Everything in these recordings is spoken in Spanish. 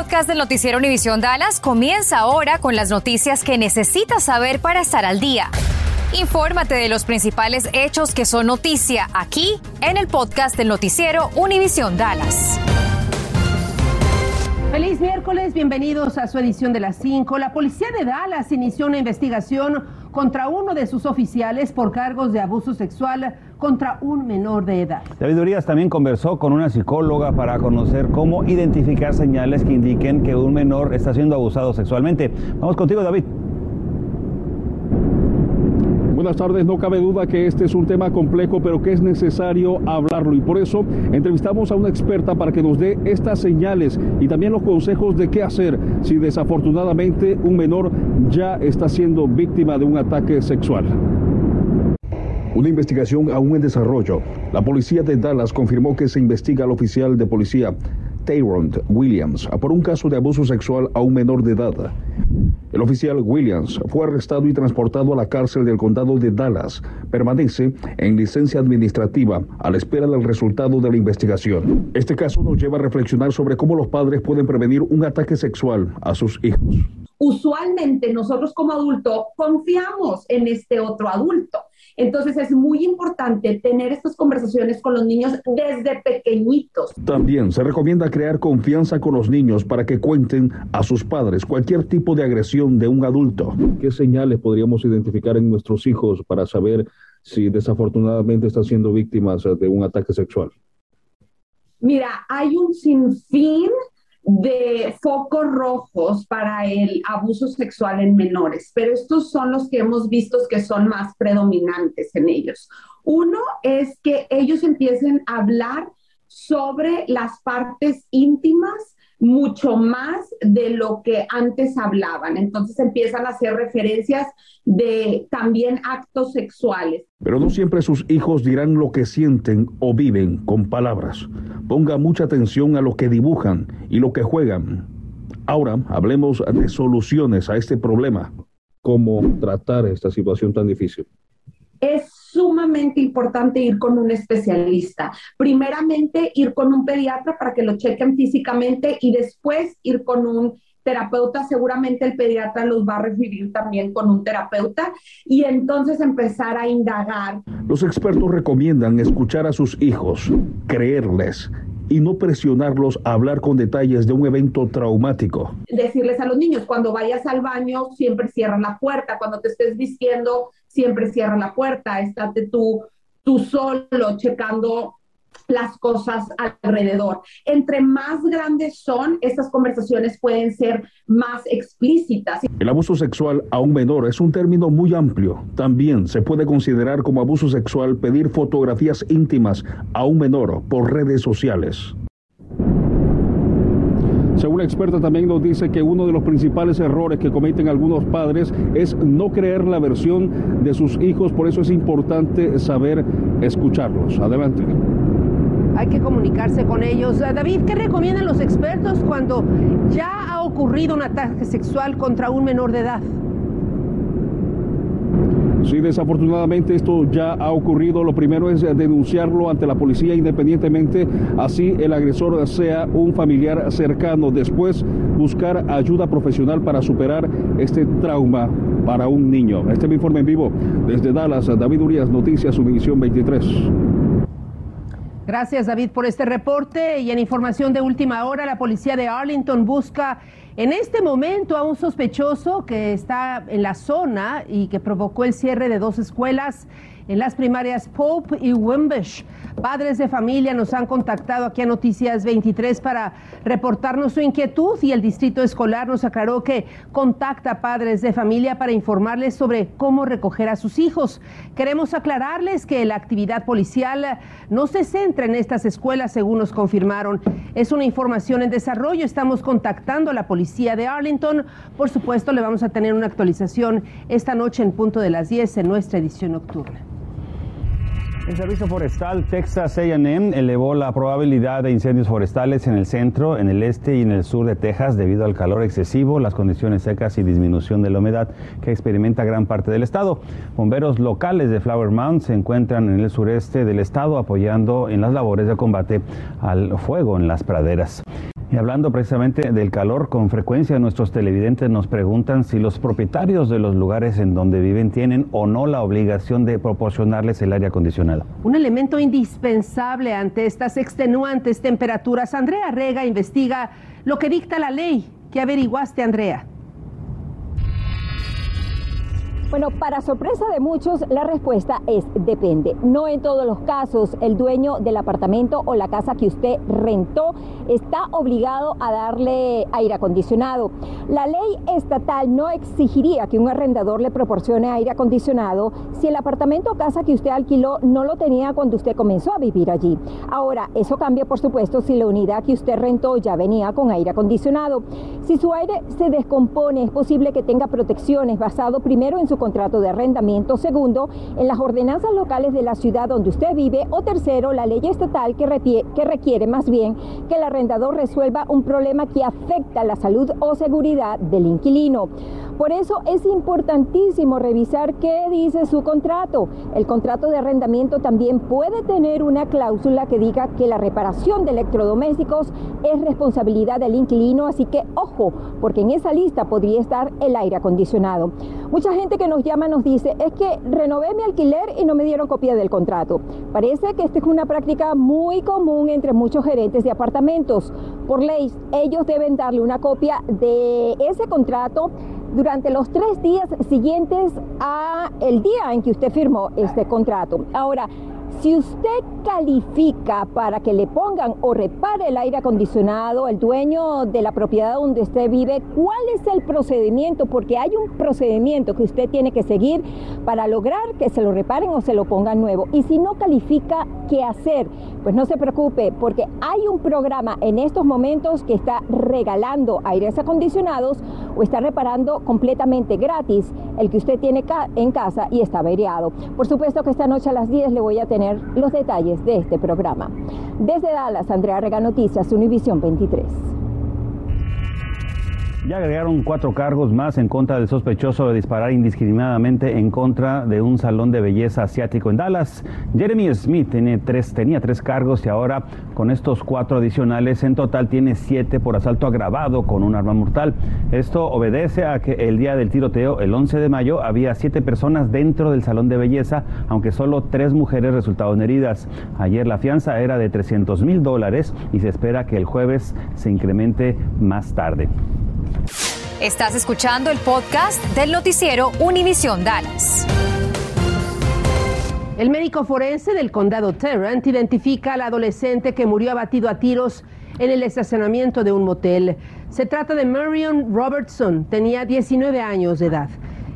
podcast del noticiero Univisión Dallas comienza ahora con las noticias que necesitas saber para estar al día. Infórmate de los principales hechos que son noticia aquí en el podcast del noticiero Univisión Dallas. Feliz miércoles, bienvenidos a su edición de las 5. La policía de Dallas inició una investigación contra uno de sus oficiales por cargos de abuso sexual contra un menor de edad. David Urias también conversó con una psicóloga para conocer cómo identificar señales que indiquen que un menor está siendo abusado sexualmente. Vamos contigo, David. Buenas tardes, no cabe duda que este es un tema complejo, pero que es necesario hablarlo y por eso entrevistamos a una experta para que nos dé estas señales y también los consejos de qué hacer si desafortunadamente un menor ya está siendo víctima de un ataque sexual. Una investigación aún en desarrollo. La policía de Dallas confirmó que se investiga al oficial de policía Tyrone Williams por un caso de abuso sexual a un menor de edad. El oficial Williams fue arrestado y transportado a la cárcel del condado de Dallas. Permanece en licencia administrativa a la espera del resultado de la investigación. Este caso nos lleva a reflexionar sobre cómo los padres pueden prevenir un ataque sexual a sus hijos. Usualmente nosotros como adultos confiamos en este otro adulto entonces es muy importante tener estas conversaciones con los niños desde pequeñitos. También se recomienda crear confianza con los niños para que cuenten a sus padres cualquier tipo de agresión de un adulto. ¿Qué señales podríamos identificar en nuestros hijos para saber si desafortunadamente están siendo víctimas de un ataque sexual? Mira, hay un sinfín de focos rojos para el abuso sexual en menores, pero estos son los que hemos visto que son más predominantes en ellos. Uno es que ellos empiecen a hablar sobre las partes íntimas mucho más de lo que antes hablaban. Entonces empiezan a hacer referencias de también actos sexuales. Pero no siempre sus hijos dirán lo que sienten o viven con palabras. Ponga mucha atención a lo que dibujan y lo que juegan. Ahora hablemos de soluciones a este problema. ¿Cómo tratar esta situación tan difícil? Es sumamente importante ir con un especialista. Primeramente, ir con un pediatra para que lo chequen físicamente y después ir con un terapeuta, seguramente el pediatra los va a referir también con un terapeuta y entonces empezar a indagar. Los expertos recomiendan escuchar a sus hijos, creerles y no presionarlos a hablar con detalles de un evento traumático. Decirles a los niños, cuando vayas al baño, siempre cierra la puerta, cuando te estés vistiendo, siempre cierra la puerta, estate tú, tú solo checando las cosas alrededor. Entre más grandes son, estas conversaciones pueden ser más explícitas. El abuso sexual a un menor es un término muy amplio. También se puede considerar como abuso sexual pedir fotografías íntimas a un menor por redes sociales. Según la experta también nos dice que uno de los principales errores que cometen algunos padres es no creer la versión de sus hijos, por eso es importante saber escucharlos. Adelante. Hay que comunicarse con ellos. Eh, David, ¿qué recomiendan los expertos cuando ya ha ocurrido un ataque sexual contra un menor de edad? Sí, desafortunadamente esto ya ha ocurrido. Lo primero es denunciarlo ante la policía independientemente, así el agresor sea un familiar cercano. Después buscar ayuda profesional para superar este trauma para un niño. Este es mi informe en vivo desde Dallas. David Urias, Noticias Univisión 23. Gracias David por este reporte. Y en información de última hora, la policía de Arlington busca en este momento a un sospechoso que está en la zona y que provocó el cierre de dos escuelas en las primarias Pope y Wimbish. Padres de familia nos han contactado aquí a Noticias 23 para reportarnos su inquietud y el distrito escolar nos aclaró que contacta a padres de familia para informarles sobre cómo recoger a sus hijos. Queremos aclararles que la actividad policial no se centra en estas escuelas, según nos confirmaron. Es una información en desarrollo. Estamos contactando a la policía de Arlington. Por supuesto, le vamos a tener una actualización esta noche en punto de las 10 en nuestra edición nocturna. El Servicio Forestal Texas AM elevó la probabilidad de incendios forestales en el centro, en el este y en el sur de Texas debido al calor excesivo, las condiciones secas y disminución de la humedad que experimenta gran parte del estado. Bomberos locales de Flower Mound se encuentran en el sureste del estado apoyando en las labores de combate al fuego en las praderas. Y hablando precisamente del calor, con frecuencia nuestros televidentes nos preguntan si los propietarios de los lugares en donde viven tienen o no la obligación de proporcionarles el aire acondicionado. Un elemento indispensable ante estas extenuantes temperaturas. Andrea Rega investiga lo que dicta la ley. ¿Qué averiguaste, Andrea? Bueno, para sorpresa de muchos, la respuesta es depende. No en todos los casos el dueño del apartamento o la casa que usted rentó está obligado a darle aire acondicionado. La ley estatal no exigiría que un arrendador le proporcione aire acondicionado si el apartamento o casa que usted alquiló no lo tenía cuando usted comenzó a vivir allí. Ahora, eso cambia por supuesto si la unidad que usted rentó ya venía con aire acondicionado. Si su aire se descompone, es posible que tenga protecciones basado primero en su contrato de arrendamiento, segundo, en las ordenanzas locales de la ciudad donde usted vive, o tercero, la ley estatal que, que requiere más bien que el arrendador resuelva un problema que afecta la salud o seguridad del inquilino. Por eso es importantísimo revisar qué dice su contrato. El contrato de arrendamiento también puede tener una cláusula que diga que la reparación de electrodomésticos es responsabilidad del inquilino, así que ojo, porque en esa lista podría estar el aire acondicionado. Mucha gente que nos llama nos dice, es que renové mi alquiler y no me dieron copia del contrato. Parece que esta es una práctica muy común entre muchos gerentes de apartamentos. Por ley, ellos deben darle una copia de ese contrato durante los tres días siguientes a el día en que usted firmó este contrato. Ahora, si usted califica para que le pongan o repare el aire acondicionado, el dueño de la propiedad donde usted vive, ¿cuál es el procedimiento? Porque hay un procedimiento que usted tiene que seguir para lograr que se lo reparen o se lo pongan nuevo. Y si no califica, ¿qué hacer? Pues no se preocupe, porque hay un programa en estos momentos que está regalando aires acondicionados o está reparando completamente gratis el que usted tiene en casa y está averiado. Por supuesto que esta noche a las 10 le voy a tener los detalles de este programa. Desde Dallas, Andrea Rega Noticias, Univisión 23. Ya agregaron cuatro cargos más en contra del sospechoso de disparar indiscriminadamente en contra de un salón de belleza asiático en Dallas. Jeremy Smith tiene tres, tenía tres cargos y ahora con estos cuatro adicionales en total tiene siete por asalto agravado con un arma mortal. Esto obedece a que el día del tiroteo, el 11 de mayo, había siete personas dentro del salón de belleza, aunque solo tres mujeres resultaron heridas. Ayer la fianza era de 300 mil dólares y se espera que el jueves se incremente más tarde. Estás escuchando el podcast del noticiero Univisión Dallas. El médico forense del condado Tarrant identifica al adolescente que murió abatido a tiros en el estacionamiento de un motel. Se trata de Marion Robertson, tenía 19 años de edad.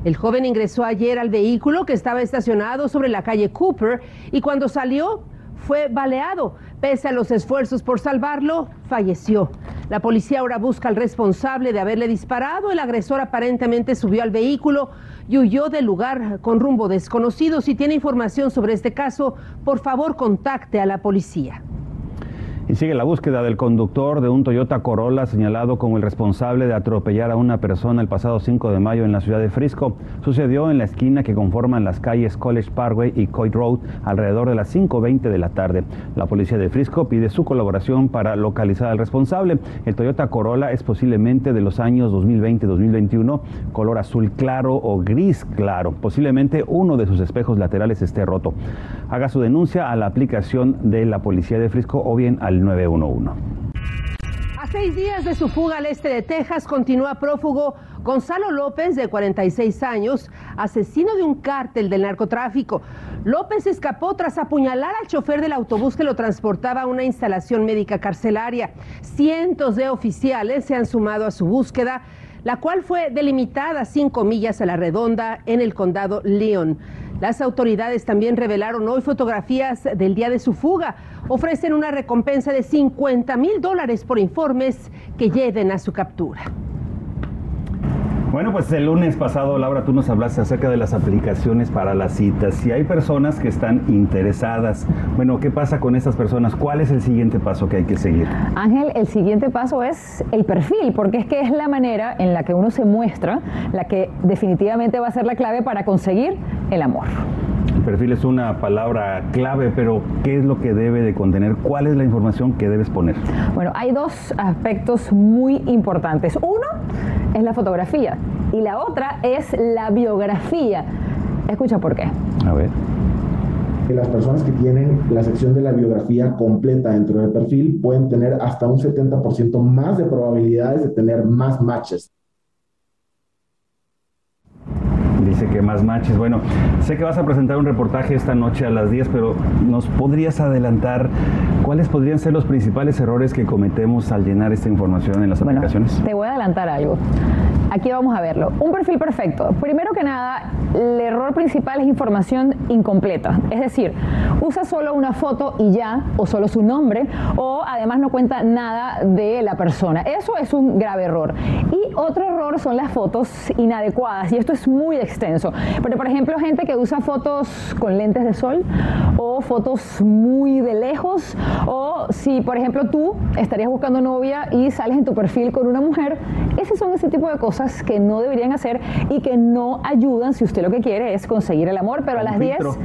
El joven ingresó ayer al vehículo que estaba estacionado sobre la calle Cooper y cuando salió fue baleado. Pese a los esfuerzos por salvarlo, falleció. La policía ahora busca al responsable de haberle disparado. El agresor aparentemente subió al vehículo y huyó del lugar con rumbo desconocido. Si tiene información sobre este caso, por favor contacte a la policía. Y sigue la búsqueda del conductor de un Toyota Corolla señalado como el responsable de atropellar a una persona el pasado 5 de mayo en la ciudad de Frisco. Sucedió en la esquina que conforman las calles College Parkway y Coit Road alrededor de las 5.20 de la tarde. La policía de Frisco pide su colaboración para localizar al responsable. El Toyota Corolla es posiblemente de los años 2020-2021, color azul claro o gris claro. Posiblemente uno de sus espejos laterales esté roto. Haga su denuncia a la aplicación de la policía de Frisco o bien al 911. A seis días de su fuga al este de Texas, continúa prófugo Gonzalo López, de 46 años, asesino de un cártel del narcotráfico. López escapó tras apuñalar al chofer del autobús que lo transportaba a una instalación médica carcelaria. Cientos de oficiales se han sumado a su búsqueda la cual fue delimitada cinco millas a la redonda en el condado Leon. Las autoridades también revelaron hoy fotografías del día de su fuga. Ofrecen una recompensa de 50 mil dólares por informes que lleven a su captura. Bueno, pues el lunes pasado, Laura, tú nos hablaste acerca de las aplicaciones para las citas. Si hay personas que están interesadas, bueno, ¿qué pasa con estas personas? ¿Cuál es el siguiente paso que hay que seguir? Ángel, el siguiente paso es el perfil, porque es que es la manera en la que uno se muestra, la que definitivamente va a ser la clave para conseguir el amor. perfil es una palabra clave, pero ¿qué es lo que debe de contener? ¿Cuál es la información que debes poner? Bueno, hay dos aspectos muy importantes. Uno es la fotografía y la otra es la biografía. Escucha por qué. A ver que las personas que tienen la sección de la biografía completa dentro del perfil pueden tener hasta un 70% más de probabilidades de tener más matches. Dice que más matches. Bueno, sé que vas a presentar un reportaje esta noche a las 10, pero ¿nos podrías adelantar cuáles podrían ser los principales errores que cometemos al llenar esta información en las Bueno, aplicaciones? te voy a adelantar algo. Aquí vamos a verlo. Un perfil perfecto. Primero que nada, el error principal es información incompleta. Es decir, usa solo una foto y ya, o solo su nombre, o además no cuenta nada de la persona. Eso es un grave error. Y otro error son las fotos inadecuadas, y esto es muy extenso. Pero, por ejemplo, gente que usa fotos con lentes de sol, o fotos muy de lejos, o si, por ejemplo, tú estarías buscando novia y sales en tu perfil con una mujer, esos son ese tipo de cosas que no deberían hacer y que no ayudan si usted lo que quiere es conseguir el amor, pero a las 10 filtro.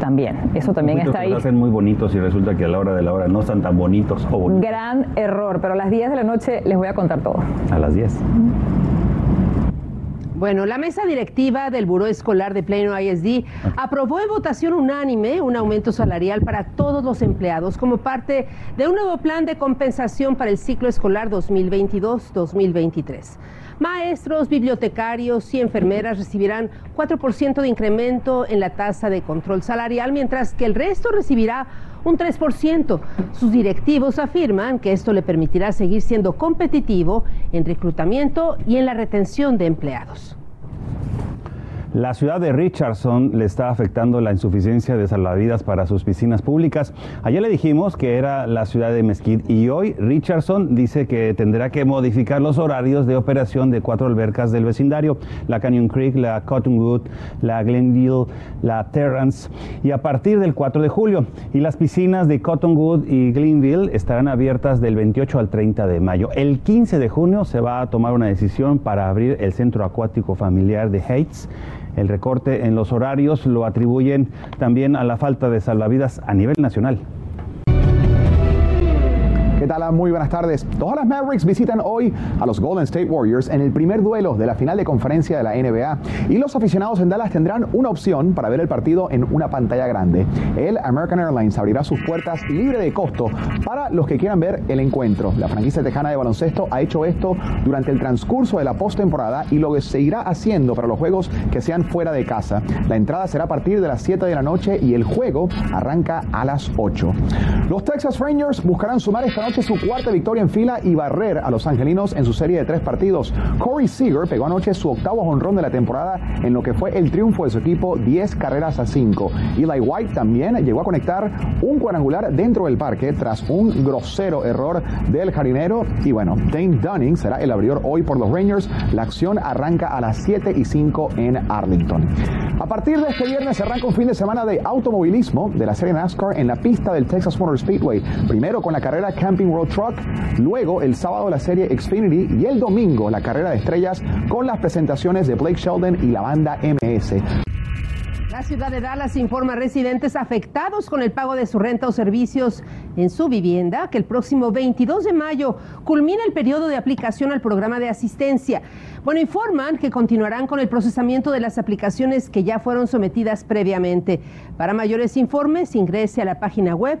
también, eso también está ahí. los hacen muy bonitos y resulta que a la hora de la hora no están tan bonitos o bonitos. Gran error, pero a las 10 de la noche les voy a contar todo. A las 10. Bueno, la mesa directiva del Buró Escolar de Plano ISD aprobó en votación unánime un aumento salarial para todos los empleados como parte de un nuevo plan de compensación para el ciclo escolar 2022-2023. Maestros, bibliotecarios y enfermeras recibirán 4% de incremento en la tasa de control salarial, mientras que el resto recibirá un 3%. Sus directivos afirman que esto le permitirá seguir siendo competitivo en reclutamiento y en la retención de empleados. La ciudad de Richardson le está afectando la insuficiencia de salvavidas para sus piscinas públicas. Ayer le dijimos que era la ciudad de Mesquite y hoy Richardson dice que tendrá que modificar los horarios de operación de cuatro albercas del vecindario, la Canyon Creek, la Cottonwood, la Glenville, la Terrance y a partir del 4 de julio. Y las piscinas de Cottonwood y Glenville estarán abiertas del 28 al 30 de mayo. El 15 de junio se va a tomar una decisión para abrir el centro acuático familiar de Heights. El recorte en los horarios lo atribuyen también a la falta de salvavidas a nivel nacional. Muy buenas tardes. Los Dallas Mavericks visitan hoy a los Golden State Warriors en el primer duelo de la final de conferencia de la NBA y los aficionados en Dallas tendrán una opción para ver el partido en una pantalla grande. El American Airlines abrirá sus puertas libre de costo para los que quieran ver el encuentro. La franquicia tejana de baloncesto ha hecho esto durante el transcurso de la postemporada y lo seguirá haciendo para los juegos que sean fuera de casa. La entrada será a partir de las 7 de la noche y el juego arranca a las 8. Los Texas Rangers buscarán sumar esta noche su cuarta victoria en fila y barrer a los angelinos en su serie de tres partidos. Corey Seager pegó anoche su octavo jonrón de la temporada en lo que fue el triunfo de su equipo 10 carreras a 5. Eli White también llegó a conectar un cuadrangular dentro del parque tras un grosero error del jardinero. Y bueno, Dane Dunning será el abridor hoy por los Rangers. La acción arranca a las 7 y 5 en Arlington. A partir de este viernes arranca un fin de semana de automovilismo de la serie NASCAR en la pista del Texas Motor Speedway. Primero con la carrera Camping Road Truck, luego el sábado la serie Xfinity y el domingo la carrera de estrellas con las presentaciones de Blake Sheldon y la banda MS. La ciudad de Dallas informa a residentes afectados con el pago de su renta o servicios en su vivienda que el próximo 22 de mayo culmina el periodo de aplicación al programa de asistencia. Bueno, informan que continuarán con el procesamiento de las aplicaciones que ya fueron sometidas previamente. Para mayores informes, ingrese a la página web